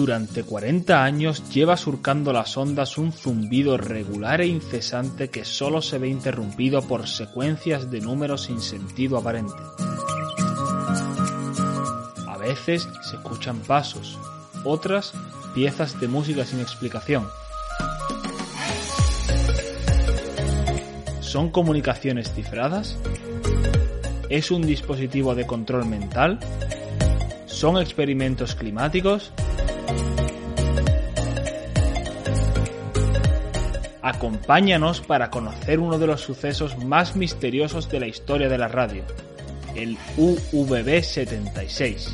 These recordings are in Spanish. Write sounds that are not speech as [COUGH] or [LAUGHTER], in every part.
Durante 40 años lleva surcando las ondas un zumbido regular e incesante que solo se ve interrumpido por secuencias de números sin sentido aparente. A veces se escuchan pasos, otras piezas de música sin explicación. ¿Son comunicaciones cifradas? ¿Es un dispositivo de control mental? ¿Son experimentos climáticos? Acompáñanos para conocer uno de los sucesos más misteriosos de la historia de la radio, el UVB 76.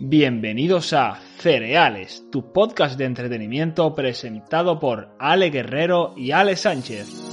Bienvenidos a Cereales, tu podcast de entretenimiento presentado por Ale Guerrero y Ale Sánchez.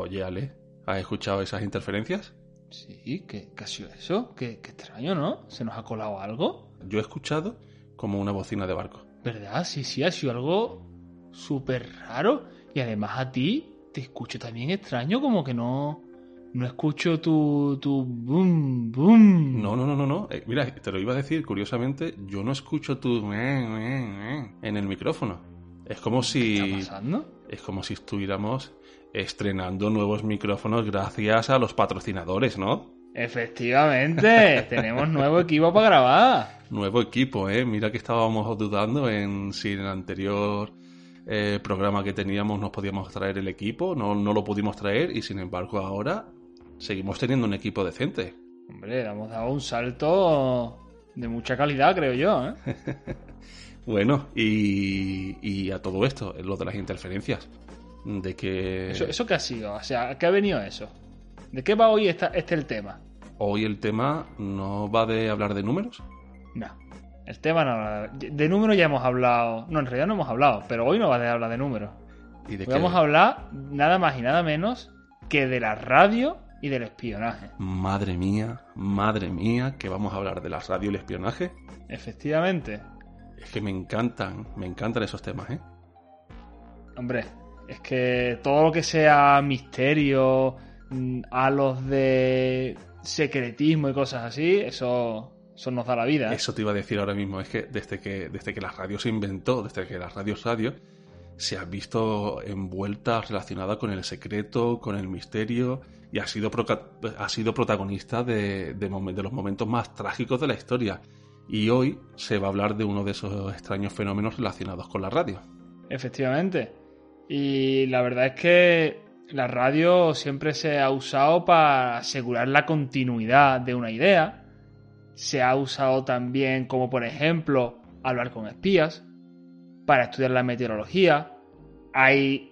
Oye, Ale, ¿has escuchado esas interferencias? Sí, ¿qué, qué ha sido eso? ¿Qué, qué extraño, ¿no? ¿Se nos ha colado algo? Yo he escuchado como una bocina de barco. ¿Verdad? Sí, sí, ha sido algo súper raro. Y además a ti te escucho también extraño, como que no, no escucho tu, tu boom, boom. No, no, no, no, no. Eh, mira, te lo iba a decir, curiosamente, yo no escucho tu en el micrófono. Es como ¿Qué si está pasando? es como si estuviéramos estrenando nuevos micrófonos gracias a los patrocinadores, ¿no? Efectivamente, [LAUGHS] tenemos nuevo equipo para grabar. Nuevo equipo, ¿eh? Mira que estábamos dudando en si en el anterior eh, programa que teníamos nos podíamos traer el equipo, no, no lo pudimos traer y sin embargo ahora seguimos teniendo un equipo decente. Hombre, hemos dado un salto de mucha calidad, creo yo, ¿eh? [LAUGHS] Bueno, y, y a todo esto, lo de las interferencias. De que ¿Eso, ¿Eso qué ha sido? O sea, ¿qué ha venido eso? ¿De qué va hoy esta, este el tema? hoy el tema no va de hablar de números. No. El tema no. De números ya hemos hablado. No, en realidad no hemos hablado, pero hoy no va a hablar de números. Y de Hoy vamos a hablar nada más y nada menos que de la radio y del espionaje. Madre mía, madre mía, que vamos a hablar de la radio y el espionaje. Efectivamente. Es que me encantan, me encantan esos temas, ¿eh? Hombre, es que todo lo que sea misterio, mm, halos de secretismo y cosas así, eso, eso nos da la vida. Eso te iba a decir ahora mismo, es que desde que, desde que la radio se inventó, desde que la radio es radio, se ha visto envuelta relacionada con el secreto, con el misterio, y ha sido, ha sido protagonista de, de, de los momentos más trágicos de la historia. Y hoy se va a hablar de uno de esos extraños fenómenos relacionados con la radio. Efectivamente. Y la verdad es que la radio siempre se ha usado para asegurar la continuidad de una idea. Se ha usado también como por ejemplo hablar con espías, para estudiar la meteorología. Hay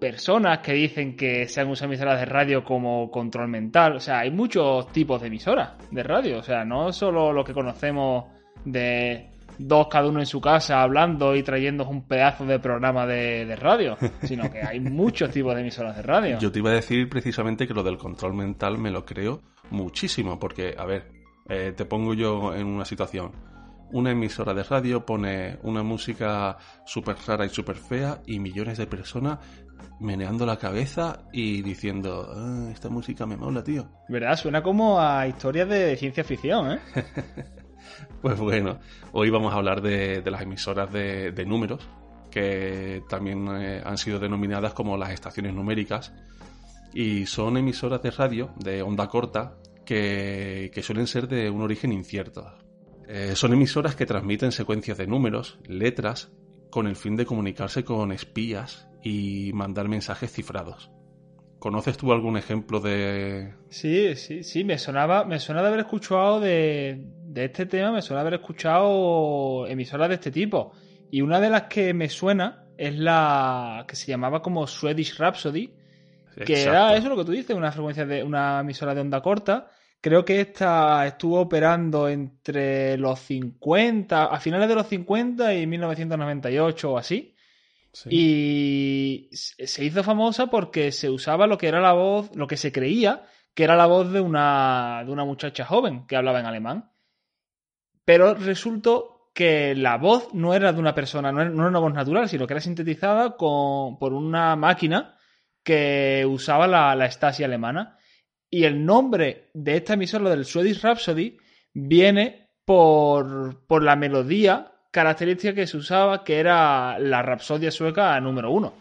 personas que dicen que se han usado emisoras de radio como control mental. O sea, hay muchos tipos de emisoras de radio. O sea, no solo lo que conocemos de dos cada uno en su casa hablando y trayendo un pedazo de programa de, radio, [LAUGHS] sino que hay muchos tipos de emisoras de radio. Yo te iba a decir precisamente que lo del control mental me lo creo muchísimo, porque, a ver, eh, te pongo yo en una situación. Una emisora de radio pone una música súper rara y súper fea y millones de personas meneando la cabeza y diciendo, ah, esta música me mola, tío. ¿Verdad? Suena como a historias de ciencia ficción, ¿eh? [LAUGHS] [LAUGHS] pues bueno, hoy vamos a hablar de, las emisoras de, números, que también eh, han sido denominadas como las estaciones numéricas, y son emisoras de radio de onda corta que, suelen ser de un origen incierto. Eh, son emisoras que transmiten secuencias de números, letras, con el fin de comunicarse con espías y mandar mensajes cifrados. ¿Conoces tú algún ejemplo de...? Sí, sí, sí, me sonaba, me de haber escuchado de, este tema, me suena de haber escuchado emisoras de este tipo. Y una de las que me suena es la que se llamaba como Swedish Rhapsody, que era eso lo que tú dices, una frecuencia de una emisora de onda corta. Creo que esta estuvo operando entre los 50, a finales de los 50 y 1998 o así. Y se hizo famosa porque se usaba lo que era la voz, lo que se creía que era la voz de una, de una muchacha joven que hablaba en alemán. Pero resultó que la voz no era de una persona, no era, una voz natural, sino que era sintetizada con, por una máquina que usaba la, la alemana. Y el nombre de esta emisora, del Swedish Rhapsody, viene por, por la melodía característica que se usaba, que era la rapsodia sueca número uno.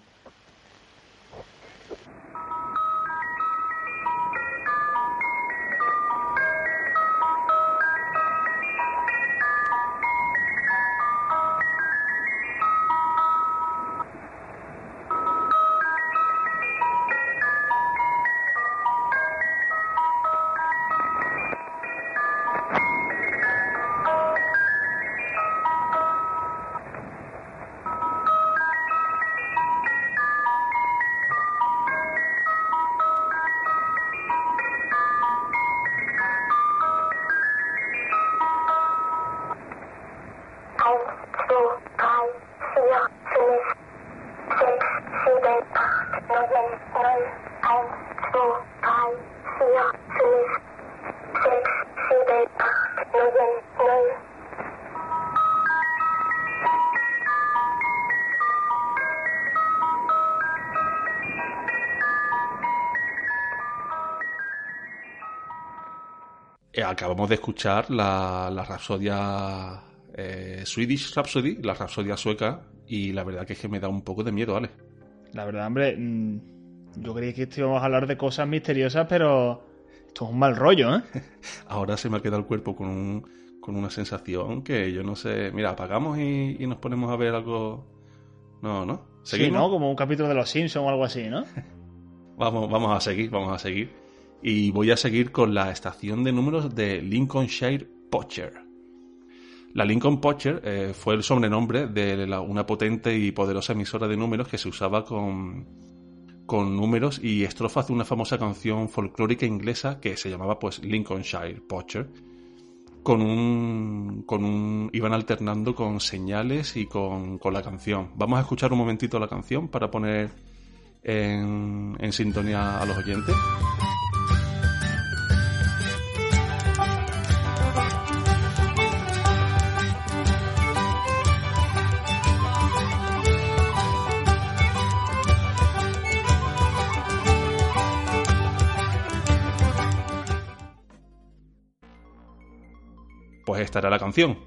Acabamos de escuchar la, la Rapsodia eh, Swedish Rhapsody, la Rapsodia sueca, y la verdad que es que me da un poco de miedo, ¿vale? La verdad, hombre, mm, yo creía que íbamos a hablar de cosas misteriosas, pero esto es un mal rollo, ¿eh? [LAUGHS] Ahora se me ha quedado el cuerpo con, un, con una sensación que yo no sé. Mira, apagamos y, nos ponemos a ver algo. No, ¿no? ¿Seguimos? Sí, ¿no? Como un capítulo de Los Simpsons o algo así, ¿no? [LAUGHS] vamos, vamos a seguir, vamos a seguir y voy a seguir con la estación de números de Lincolnshire Poacher. La Lincoln Poacher eh, fue el sobrenombre de una potente y poderosa emisora de números que se usaba con, con números y estrofas de una famosa canción folclórica inglesa que se llamaba pues Lincolnshire Poacher. Con un, con un, iban alternando con señales y con, con la canción. Vamos a escuchar un momentito la canción para poner en, en sintonía a los oyentes. La canción.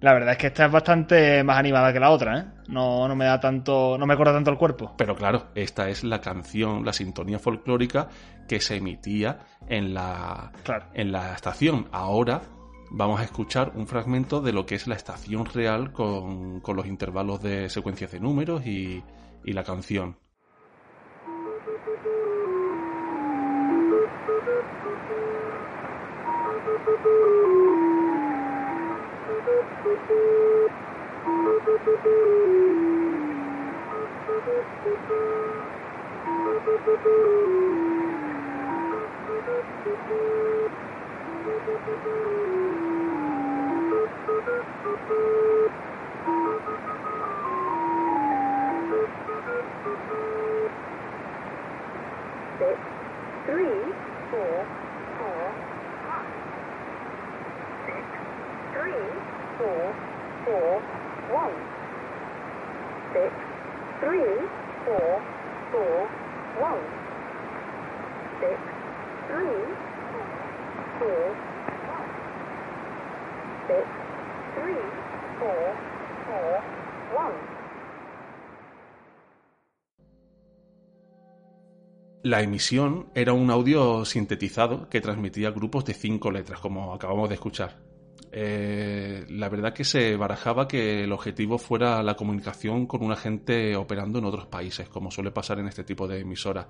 La verdad es que esta es bastante más animada que la otra, ¿eh? No, no me da tanto. no me corta tanto el cuerpo. Pero claro, esta es la canción, la sintonía folclórica que se emitía en la, Claro. en la estación. Ahora vamos a escuchar un fragmento de lo que es la estación real con, con los intervalos de secuencias de números y, y la canción. Six, three, four, four, one. Six, three, four, four, one. Six, three, four, four, one. Six, three, four, one. Six, three, four, four, one. La emisión era un audio sintetizado que transmitía grupos de cinco letras, como acabamos de escuchar. Eh, la verdad que se barajaba que el objetivo fuera la comunicación con una gente operando en otros países, como suele pasar en este tipo de emisoras.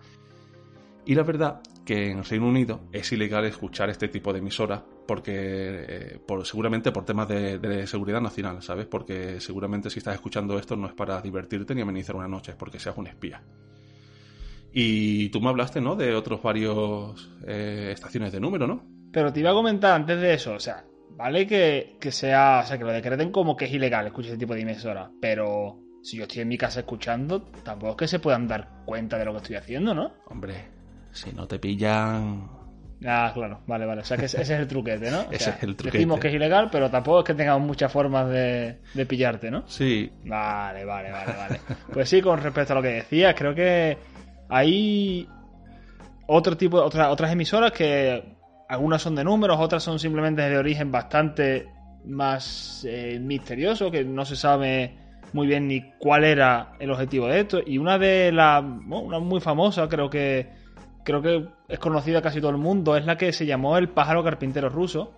Y la verdad que en Reino Unido es ilegal escuchar este tipo de emisoras porque eh, por, seguramente por temas de, seguridad nacional, ¿sabes? Porque seguramente si estás escuchando esto no es para divertirte ni amenizar una noche, es porque seas un espía. Y tú me hablaste, ¿no? De otros varios eh, estaciones de número, ¿no? Pero te iba a comentar antes de eso, o sea, vale que, que sea, o sea, que lo decreten como que es ilegal escuchar ese tipo de emisora, pero si yo estoy en mi casa escuchando, tampoco es que se puedan dar cuenta de lo que estoy haciendo, ¿no? Hombre, si no te pillan... Ah, claro, vale, vale. O sea que ese, ese es el truquete, ¿no? [LAUGHS] O Ese sea, es el truquete. Decimos que es ilegal, pero tampoco es que tengamos muchas formas de, de pillarte, ¿no? Sí, Vale, vale, vale, vale. Pues sí, con respecto a lo que decías, creo que hay otro tipo, otra- otras emisoras que algunas son de números, otras son simplemente de origen bastante más eh, misterioso, que no se sabe muy bien ni cuál era el objetivo de esto. Y una de las, bueno, una muy famosa, creo que creo que es conocida casi todo el mundo, es la que se llamó el pájaro carpintero ruso,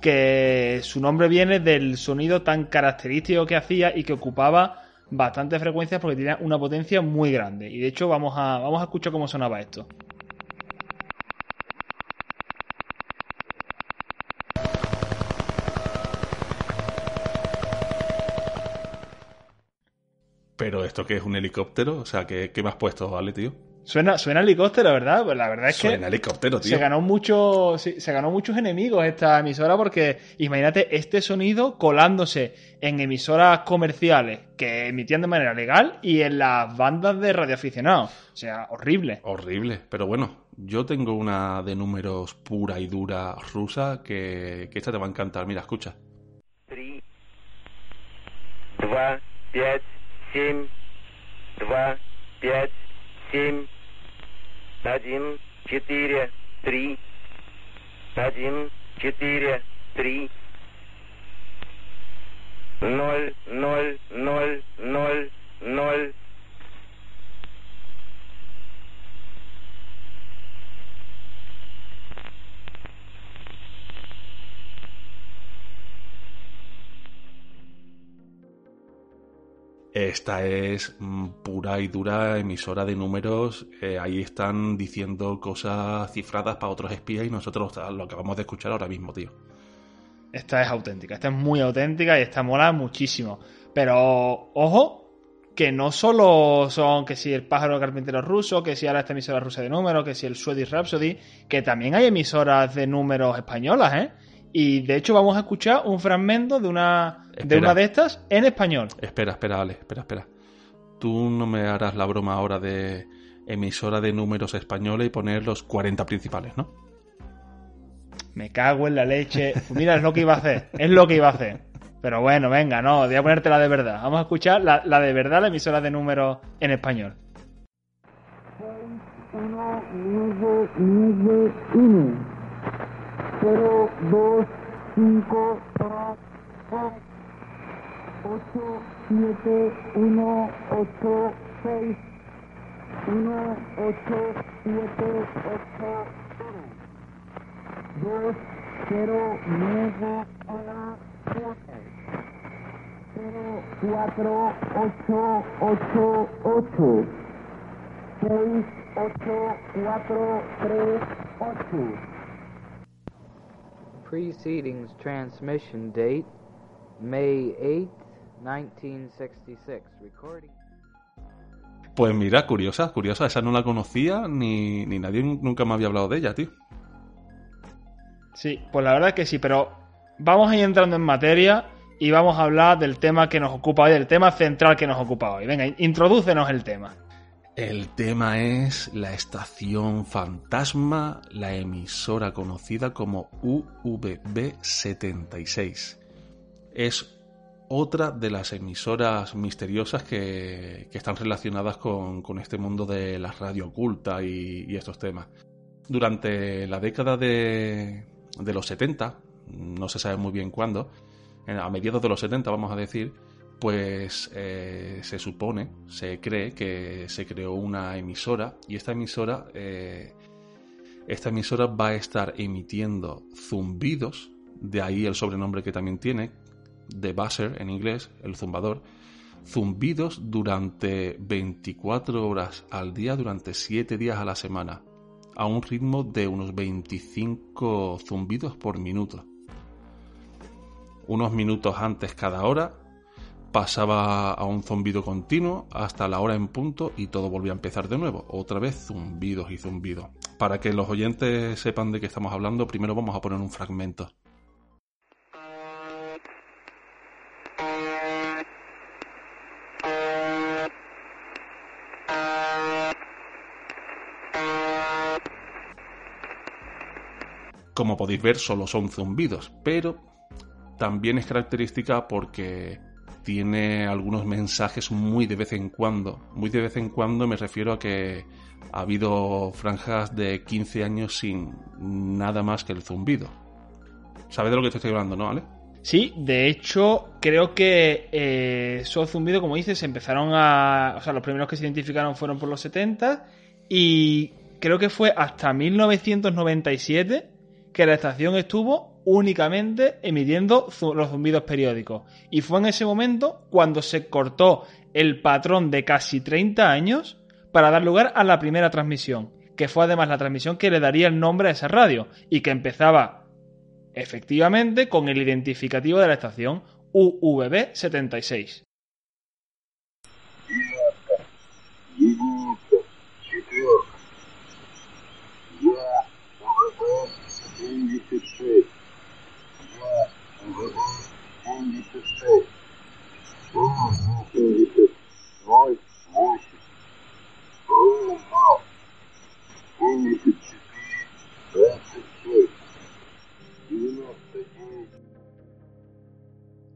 que su nombre viene del sonido tan característico que hacía y que ocupaba bastantes frecuencias porque tenía una potencia muy grande. Y de hecho vamos a, vamos a escuchar cómo sonaba esto. ¿esto qué es un helicóptero? O sea, ¿qué, qué me has puesto, vale, tío? Suena, suena helicóptero, ¿verdad? Pues la verdad es suena helicóptero, tío. Se ganó, mucho, se, ganó muchos enemigos esta emisora porque imagínate este sonido colándose en emisoras comerciales que emitían de manera legal y en las bandas de radioaficionados. O sea, horrible. Horrible. Pero bueno, yo tengo una de números pura y dura rusa que, que esta te va a encantar. Mira, escucha. 3, 2, 5, 7. Два, пять, семь, один, четыре, три, один, четыре, три, ноль, ноль, ноль, ноль, ноль, Esta es mm, pura y dura emisora de números. eh, ahí están diciendo cosas cifradas para otros espías y nosotros lo acabamos de escuchar ahora mismo, tío. Esta es auténtica, esta es muy auténtica y esta mola muchísimo. Pero, ojo, que no solo son que si el pájaro carpintero ruso, que si ahora esta emisora rusa de números, que si el Swedish Rhapsody, que también hay emisoras de números españolas, ¿eh? Y de hecho vamos a escuchar un fragmento de una de, una de estas en español. Espera, espera, Ale, espera, espera. Tú no me harás la broma ahora de emisora de números española y poner los 40 principales, ¿no? Me cago en la leche. Mira, es lo que iba a hacer. Es lo que iba a hacer. Pero bueno, venga, no, voy a ponerte la de verdad. Vamos a escuchar la, la de verdad, la emisora de números en español. 1, 9, 9, 1. 0, 2, 5, 3, 8, 7, 1, 8, 6, 1, 8, 7, 8, 2, 0, 9, 1, 7, 0, 4, 8, 8, 8, 6, 8, 4, 3, 8. Precedings transmission date May 8th, 1966. Recording. Pues mira, curiosa, curiosa. Esa no la conocía ni, ni nadie nunca me había hablado de ella, tío. Sí, pues la verdad es que sí, pero vamos a ir entrando en materia y vamos a hablar del tema que nos ocupa hoy, del tema central que nos ocupa hoy. Venga, introdúcenos el tema. El tema es la estación fantasma, la emisora conocida como UVB76. Es otra de las emisoras misteriosas que, que están relacionadas con, con, este mundo de la radio oculta y, y estos temas. Durante la década de, de los 70, no se sabe muy bien cuándo, a mediados de los 70 vamos a decir, pues eh, se supone, se cree que se creó una emisora y esta emisora, eh, esta emisora va a estar emitiendo zumbidos, de ahí el sobrenombre que también tiene, de buzzer en inglés, el zumbador, zumbidos durante 24 horas al día, durante 7 días a la semana, a un ritmo de unos 25 zumbidos por minuto. Unos minutos antes cada hora pasaba a un zumbido continuo hasta la hora en punto y todo volvía a empezar de nuevo. Otra vez zumbidos y zumbidos. Para que los oyentes sepan de qué estamos hablando, primero vamos a poner un fragmento. Como podéis ver, solo son zumbidos, pero también es característica porque tiene algunos mensajes muy de vez en cuando. Muy de vez en cuando me refiero a que ha habido franjas de 15 años sin nada más que el zumbido. ¿Sabes de lo que te estoy hablando, no, Ale? Sí, de hecho, creo que eh, esos zumbidos, como dices, empezaron a. O sea, los primeros que se identificaron fueron por los 70 y creo que fue hasta 1997 que la estación estuvo únicamente emitiendo los zumbidos periódicos. Y fue en ese momento cuando se cortó el patrón de casi 30 años para dar lugar a la primera transmisión, que fue además la transmisión que le daría el nombre a esa radio y que empezaba efectivamente con el identificativo de la estación UVB 76.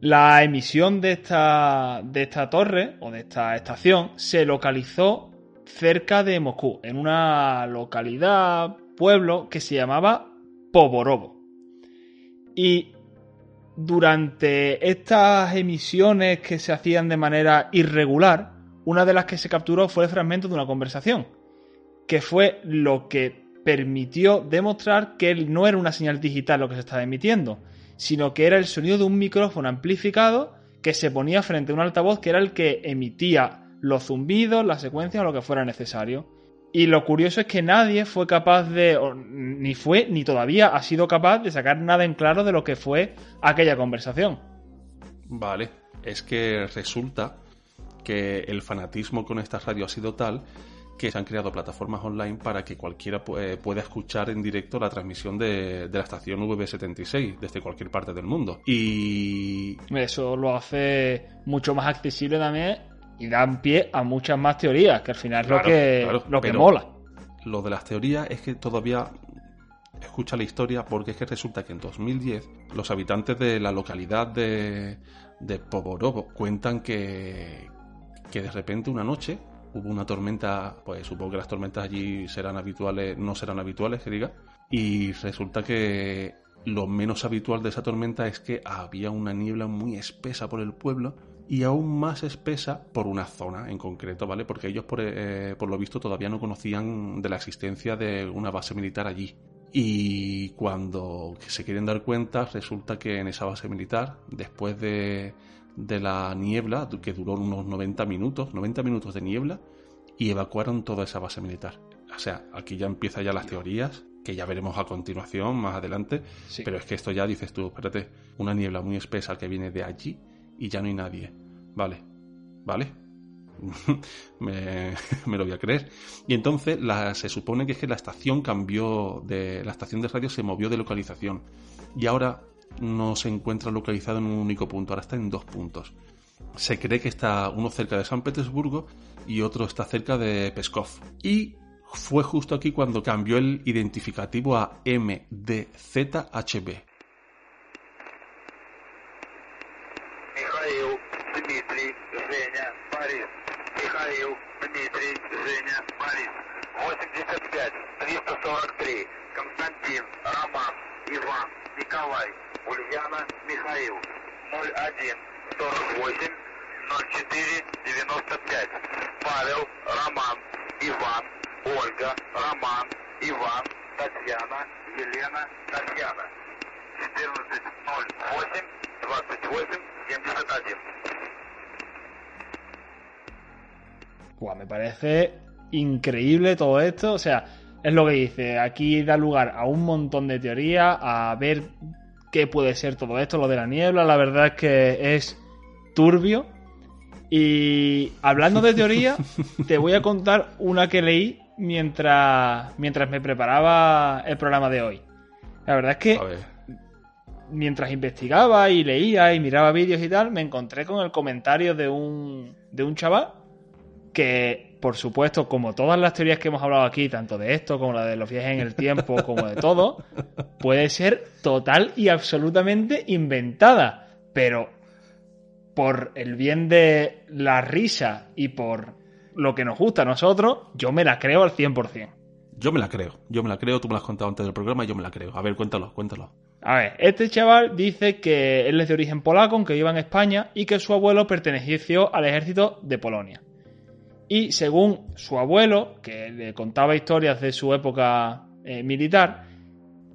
La emisión de esta, de esta torre o de esta estación se localizó cerca de Moscú, en una localidad, pueblo que se llamaba Poborovo. Y durante estas emisiones que se hacían de manera irregular, una de las que se capturó fue el fragmento de una conversación, que fue lo que permitió demostrar que no era una señal digital lo que se estaba emitiendo, sino que era el sonido de un micrófono amplificado que se ponía frente a un altavoz que era el que emitía los zumbidos, las secuencias o lo que fuera necesario. Y lo curioso es que nadie fue capaz de, ni fue, ni todavía ha sido capaz de sacar nada en claro de lo que fue aquella conversación. Vale, es que resulta que el fanatismo con esta radio ha sido tal que se han creado plataformas online para que cualquiera eh, pueda escuchar en directo la transmisión de, de la estación V76 desde cualquier parte del mundo. Y... Eso lo hace mucho más accesible también y dan pie a muchas más teorías, que al final es lo que, claro, lo que mola. Lo de las teorías es que todavía escucha la historia porque es que resulta que en 2010 los habitantes de la localidad de, de Poborovo cuentan que, que de repente una noche hubo una tormenta, pues supongo que las tormentas allí serán habituales, no serán habituales, que diga, y resulta que lo menos habitual de esa tormenta es que había una niebla muy espesa por el pueblo y aún más espesa por una zona en concreto, ¿vale? Porque ellos, por, eh, por lo visto, todavía no conocían de la existencia de una base militar allí. Y cuando se quieren dar cuenta, resulta que en esa base militar, después de, de la niebla, que duró unos 90 minutos, 90 minutos de niebla, y evacuaron toda esa base militar. O sea, aquí ya empiezan ya las teorías, que ya veremos a continuación, más adelante, Sí. pero es que esto ya dices tú, espérate, una niebla muy espesa que viene de allí y ya no hay nadie. Vale, vale. [LAUGHS] me, [LAUGHS] me lo voy a creer. Y entonces la- se supone que es que la estación cambió de. La estación de radio se movió de localización. Y ahora no se encuentra localizado en un único punto, ahora está en dos puntos. Se cree que está uno cerca de San Petersburgo y otro está cerca de Peskov. Y fue justo aquí cuando cambió el identificativo a MDZHB. Михаил, Дмитрий, Женя, Борис. Михаил, Дмитрий, Женя, Борис. 85, 343. Константин, Роман, Иван, Николай, Ульяна, Михаил. 01, 48, 04, 95. Павел, Роман, Иван, Ольга, Роман, Иван, Татьяна, Елена, Татьяна. 14, 08, 28, 71. Buah, me parece increíble todo esto. O sea, es lo que dice. Aquí da lugar a un montón de teorías, a ver qué puede ser todo esto, lo de la niebla. La verdad es que es turbio. Y hablando de teoría, [LAUGHS] te voy a contar una que leí mientras, mientras me preparaba el programa de hoy. La verdad es que mientras investigaba y leía y miraba vídeos y tal, me encontré con el comentario de un, de un chaval que, por supuesto, como todas las teorías que hemos hablado aquí, tanto de esto como la de los viajes en el tiempo, como de todo, puede ser total y absolutamente inventada. Pero por el bien de la risa y por lo que nos gusta a nosotros, yo me la creo al 100%. yo me la creo. Yo me la creo, tú me la has contado antes del programa y yo me la creo. A ver, cuéntalo, cuéntalo. A ver, este chaval dice que él es de origen polaco, aunque viva en España, y que su abuelo perteneció al ejército de Polonia. Y según su abuelo, que le contaba historias de su época eh, militar,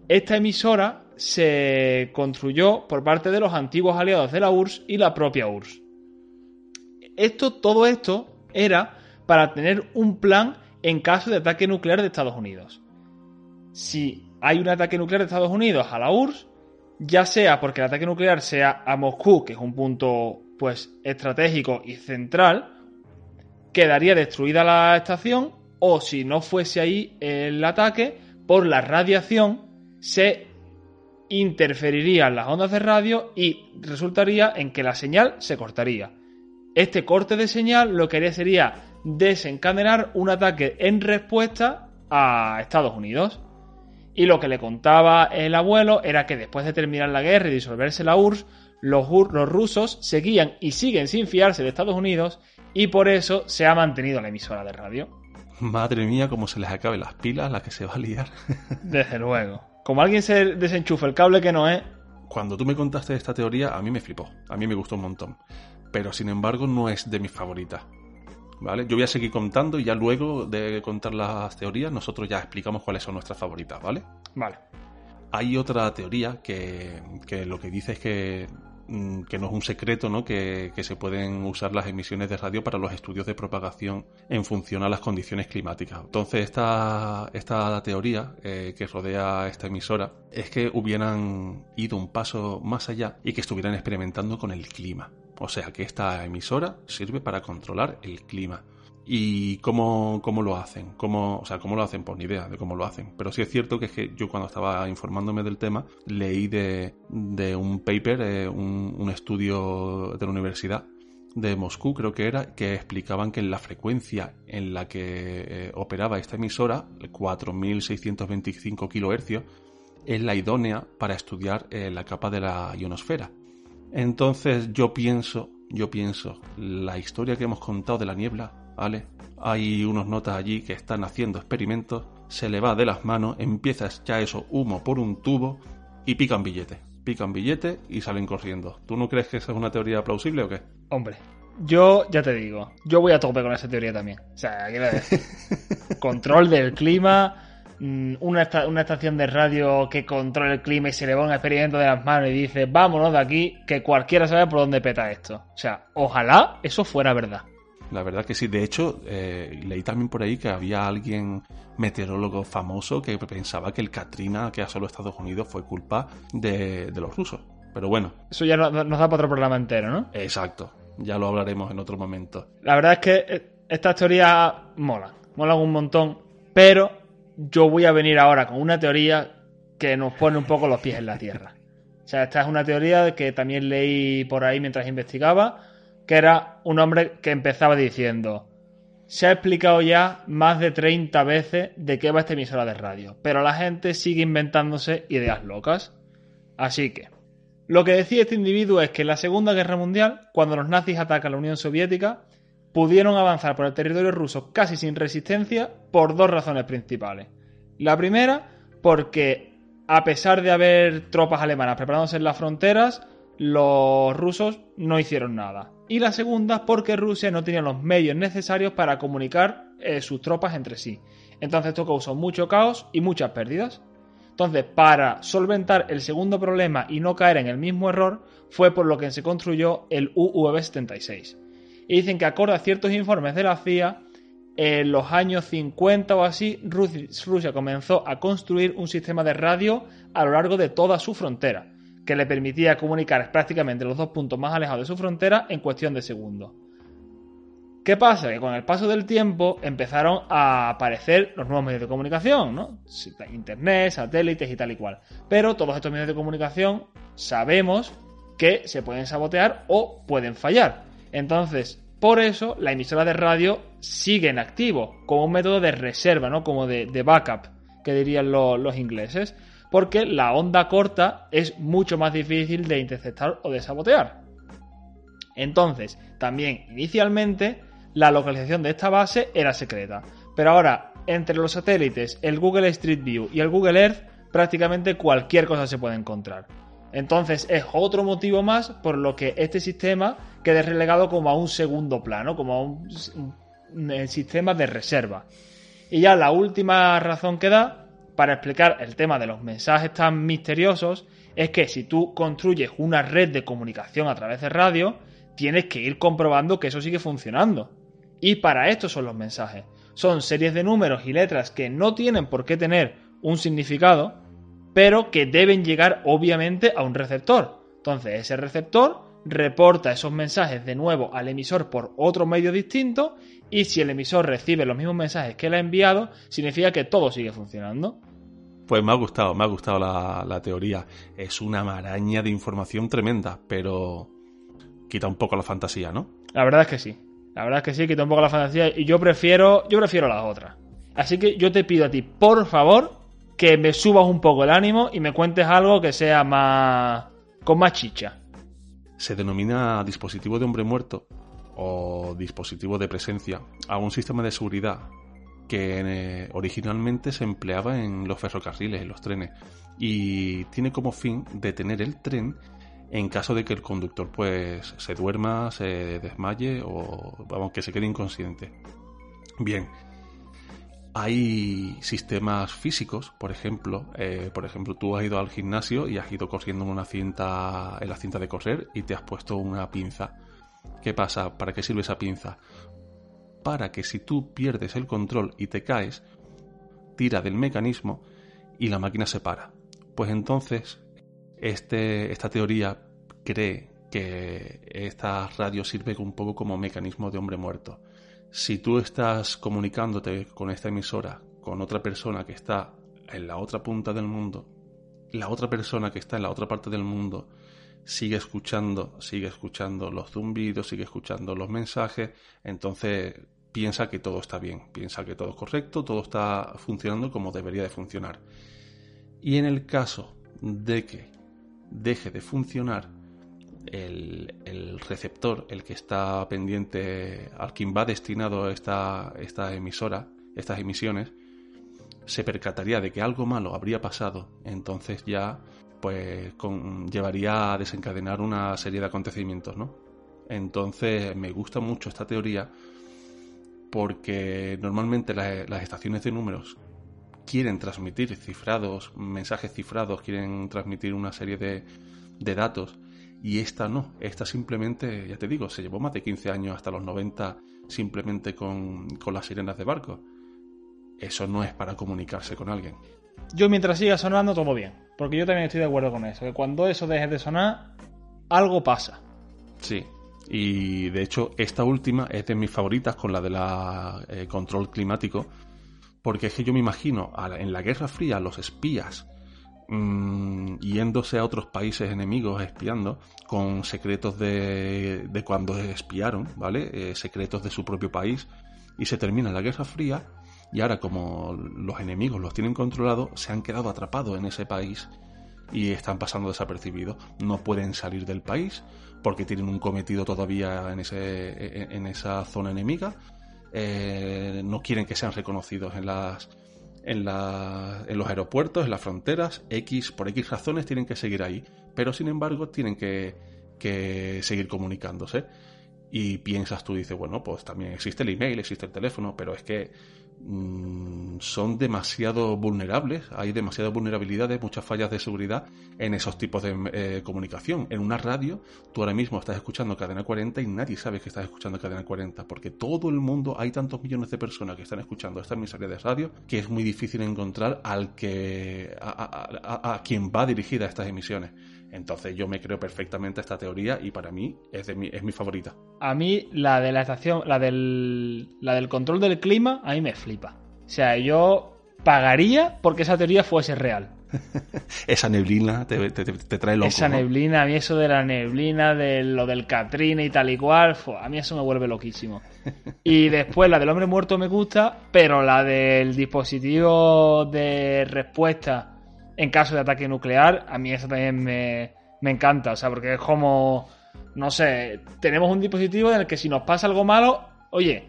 esta emisora se construyó por parte de los antiguos aliados de la URSS y la propia URSS. Esto, todo esto era para tener un plan en caso de ataque nuclear de Estados Unidos si hay un ataque nuclear de Estados Unidos a la URSS, ya sea porque el ataque nuclear sea a Moscú, que es un punto pues estratégico y central, quedaría destruida la estación, o si no fuese ahí el ataque, por la radiación se interferirían las ondas de radio y resultaría en que la señal se cortaría. Este corte de señal lo que haría sería desencadenar un ataque en respuesta a Estados Unidos. Y lo que le contaba el abuelo era que después de terminar la guerra y disolverse la URSS, los, los rusos seguían y siguen sin fiarse de Estados Unidos y por eso se ha mantenido la emisora de radio. Madre mía, cómo se les acaben las pilas, la que se va a liar. [LAUGHS] Desde luego. Como alguien se desenchufa el cable que no es, Cuando tú me contaste esta teoría, a mí me flipó. A mí me gustó un montón. Pero sin embargo, no es de mis favoritas. ¿Vale? Yo voy a seguir contando y ya luego de contar las teorías, nosotros ya explicamos cuáles son nuestras favoritas, ¿vale? vale. Hay otra teoría que, que lo que dice es que, que no es un secreto, ¿no? Que, que se pueden usar las emisiones de radio para los estudios de propagación en función a las condiciones climáticas. Entonces, esta, esta teoría eh, que rodea esta emisora es que hubieran ido un paso más allá y que estuvieran experimentando con el clima. O sea, que esta emisora sirve para controlar el clima. ¿Y cómo, cómo lo hacen? ¿Cómo, o sea, ¿cómo lo hacen? Por ni idea de cómo lo hacen. Pero sí es cierto que es que yo cuando estaba informándome del tema, leí de, un paper, eh, un, estudio de la universidad de Moscú, creo que era, que explicaban que la frecuencia en la que eh, operaba esta emisora, 4.625 kHz, es la idónea para estudiar eh, la capa de la ionosfera. Entonces yo pienso, yo pienso, la historia que hemos contado de la niebla, ¿vale? Hay unos notas allí que están haciendo experimentos, se le va de las manos, empieza ya eso humo por un tubo y pican billete. Pican billete y salen corriendo. ¿Tú no crees que esa es una teoría plausible o qué? Hombre, yo ya te digo, yo voy a tope con esa teoría también. O sea, quiero decir, [LAUGHS] control del clima, mm, una, esta- una estación de radio que controle el clima y se le va un experimento de las manos y dice, vámonos de aquí, que cualquiera sabe por dónde peta esto. O sea, ojalá eso fuera verdad. La verdad que sí. De hecho, eh, leí también por ahí que había alguien meteorólogo famoso que pensaba que el Katrina que asoló Estados Unidos fue culpa de, de los rusos. Pero bueno, Eso ya no- nos da para otro programa entero, ¿no? exacto. Ya lo hablaremos en otro momento. La verdad es que eh, estas teorías molan, molan un montón, pero yo voy a venir ahora con una teoría que nos pone un poco los pies en la tierra. O sea, esta es una teoría que también leí por ahí mientras investigaba, que era un hombre que empezaba diciendo, se ha explicado ya más de 30 veces de qué va esta emisora de radio, pero la gente sigue inventándose ideas locas. Así que, lo que decía este individuo es que en la Segunda Guerra Mundial, cuando los nazis atacan la Unión Soviética, pudieron avanzar por el territorio ruso casi sin resistencia por dos razones principales. La primera, porque a pesar de haber tropas alemanas preparándose en las fronteras, los rusos no hicieron nada. Y la segunda, porque Rusia no tenía los medios necesarios para comunicar eh, sus tropas entre sí. Entonces esto causó mucho caos y muchas pérdidas. Entonces, para solventar el segundo problema y no caer en el mismo error, fue por lo que se construyó el UUV-76. Y dicen que acorde a ciertos informes de la CIA, en los años 50 o así, Rus- Rusia comenzó a construir un sistema de radio a lo largo de toda su frontera, que le permitía comunicar prácticamente los dos puntos más alejados de su frontera en cuestión de segundos. ¿Qué pasa? Que con el paso del tiempo empezaron a aparecer los nuevos medios de comunicación, ¿no? Internet, satélites y tal y cual. Pero todos estos medios de comunicación sabemos que se pueden sabotear o pueden fallar. Entonces, por eso la emisora de radio sigue en activo, como un método de reserva, ¿no? Como de, backup, que dirían lo- los ingleses. Porque la onda corta es mucho más difícil de interceptar o de sabotear. Entonces, también inicialmente la localización de esta base era secreta, pero ahora entre los satélites, el Google Street View y el Google Earth, prácticamente cualquier cosa se puede encontrar. Entonces es otro motivo más por lo que este sistema quede relegado como a un segundo plano, como a un, un, sistema de reserva. Y ya la última razón que da para explicar el tema de los mensajes tan misteriosos es que si tú construyes una red de comunicación a través de radio, tienes que ir comprobando que eso sigue funcionando. Y para esto son los mensajes. Son series de números y letras que no tienen por qué tener un significado, pero que deben llegar obviamente a un receptor. Entonces ese receptor reporta esos mensajes de nuevo al emisor por otro medio distinto y si el emisor recibe los mismos mensajes que él ha enviado, significa que todo sigue funcionando. Pues me ha gustado, me ha gustado la, la teoría. Es una maraña de información tremenda, pero quita un poco la fantasía, ¿no? La verdad es que sí. La verdad es que sí, quita un poco la fantasía y yo prefiero, yo prefiero las otras. Así que yo te pido a ti, por favor, que me subas un poco el ánimo y me cuentes algo que sea más con más chicha. Se denomina dispositivo de hombre muerto o dispositivo de presencia a un sistema de seguridad que eh, originalmente se empleaba en los ferrocarriles, en los trenes, y tiene como fin detener el tren en caso de que el conductor pues se duerma, se desmaye o vamos que se quede inconsciente. Bien, hay sistemas físicos, por ejemplo, eh, por ejemplo, tú has ido al gimnasio y has ido corriendo en una cinta, en la cinta de correr y te has puesto una pinza. ¿Qué pasa? ¿Para qué sirve esa pinza? Para que si tú pierdes el control y te caes, tira del mecanismo y la máquina se para. Pues entonces, este, esta teoría cree que esta radio sirve un poco como mecanismo de hombre muerto. Si tú estás comunicándote con esta emisora con otra persona que está en la otra punta del mundo, la otra persona que está en la otra parte del mundo sigue escuchando, sigue escuchando los zumbidos, sigue escuchando los mensajes, entonces piensa que todo está bien, piensa que todo es correcto, todo está funcionando como debería de funcionar. Y en el caso de que deje de funcionar el, receptor, el que está pendiente, al quien va destinado esta, esta emisora, estas emisiones, se percataría de que algo malo habría pasado, entonces ya pues con- llevaría a desencadenar una serie de acontecimientos, ¿no? Entonces me gusta mucho esta teoría porque normalmente la- las estaciones de números quieren transmitir cifrados, mensajes cifrados, quieren transmitir una serie de, de datos y esta no, esta simplemente, ya te digo, se llevó más de 15 años hasta los 90 simplemente con, con las sirenas de barco. Eso no es para comunicarse con alguien. Yo mientras siga sonando todo bien, porque yo también estoy de acuerdo con eso, que cuando eso deje de sonar, algo pasa. Sí. Y de hecho, esta última es de mis favoritas con la de la eh, control climático. Porque es que yo me imagino en la Guerra Fría los espías mm, yéndose a otros países enemigos espiando con secretos de, de cuando espiaron, ¿vale? Eh, secretos de su propio país. Y se termina la Guerra Fría. Y ahora, como los enemigos los tienen controlados, se han quedado atrapados en ese país y están pasando desapercibidos. No pueden salir del país porque tienen un cometido todavía en, ese, en- esa zona enemiga. Eh, no quieren que sean reconocidos en las en, la- en los aeropuertos, en las fronteras, X, por X razones tienen que seguir ahí, pero sin embargo tienen que, que seguir comunicándose. Y piensas tú, dices, bueno, pues también existe el email, existe el teléfono, pero es que mm, son demasiado vulnerables, hay demasiadas vulnerabilidades, muchas fallas de seguridad en esos tipos de eh, comunicación. En una radio, tú ahora mismo estás escuchando Cadena 40 y nadie sabe que estás escuchando Cadena 40, porque todo el mundo, hay tantos millones de personas que están escuchando esta emisaria de radio, que es muy difícil encontrar al que, a, a- a- a quien va dirigida estas emisiones. Entonces yo me creo perfectamente esta teoría y para mí es, de mi, es mi favorita. A mí la de la estación, la del, la del control del clima, a mí me flipa. O sea, yo pagaría porque esa teoría fuese real. [LAUGHS] Esa neblina te, te- te- trae loco. esa ¿no? neblina, a mí eso de la neblina, de lo del Katrina y tal y cual, a mí eso me vuelve loquísimo. [LAUGHS] Y después la del hombre muerto me gusta, pero la del dispositivo de respuesta en caso de ataque nuclear, a mí eso también me, me encanta. O sea, porque es como, no sé, tenemos un dispositivo en el que si nos pasa algo malo, oye,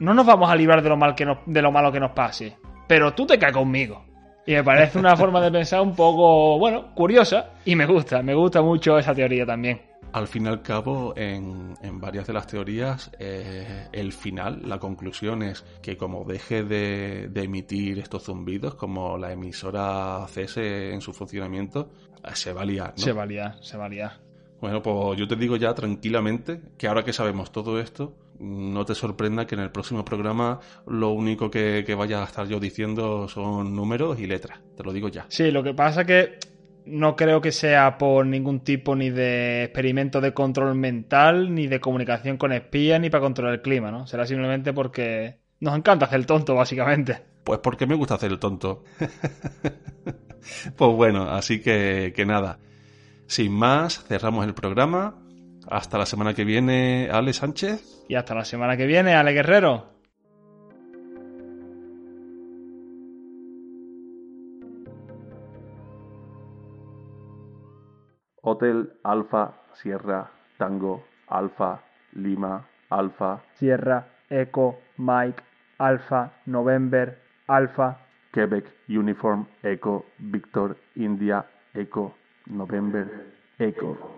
no nos vamos a librar de lo, mal que nos- de lo malo que nos pase, pero tú te caes conmigo. Y me parece una forma de pensar un poco, bueno, curiosa y me gusta, me gusta mucho esa teoría también. Al fin y al cabo, en, en varias de las teorías, eh, el final, la conclusión es que como deje de, de emitir estos zumbidos, como la emisora cese en su funcionamiento, eh, se va a liar, ¿no? Se va a liar, se va a liar. Bueno, pues yo te digo ya tranquilamente que ahora que sabemos todo esto, no te sorprenda que en el próximo programa lo único que, que vaya a estar yo diciendo son números y letras. Te lo digo ya. Sí, lo que pasa que no creo que sea por ningún tipo ni de experimento de control mental, ni de comunicación con espías, ni para controlar el clima, ¿no? Será simplemente porque nos encanta hacer el tonto, básicamente. Pues porque me gusta hacer el tonto. pues bueno, así que, que nada. Sin más, cerramos el programa. Hasta la semana que viene, Ale Sánchez. Y hasta la semana que viene, Ale Guerrero. Hotel Alfa Sierra Tango Alfa Lima Alfa Sierra, Echo, Mike, Alpha, November, Alpha. Quebec Uniform Echo Victor India Echo November Echo.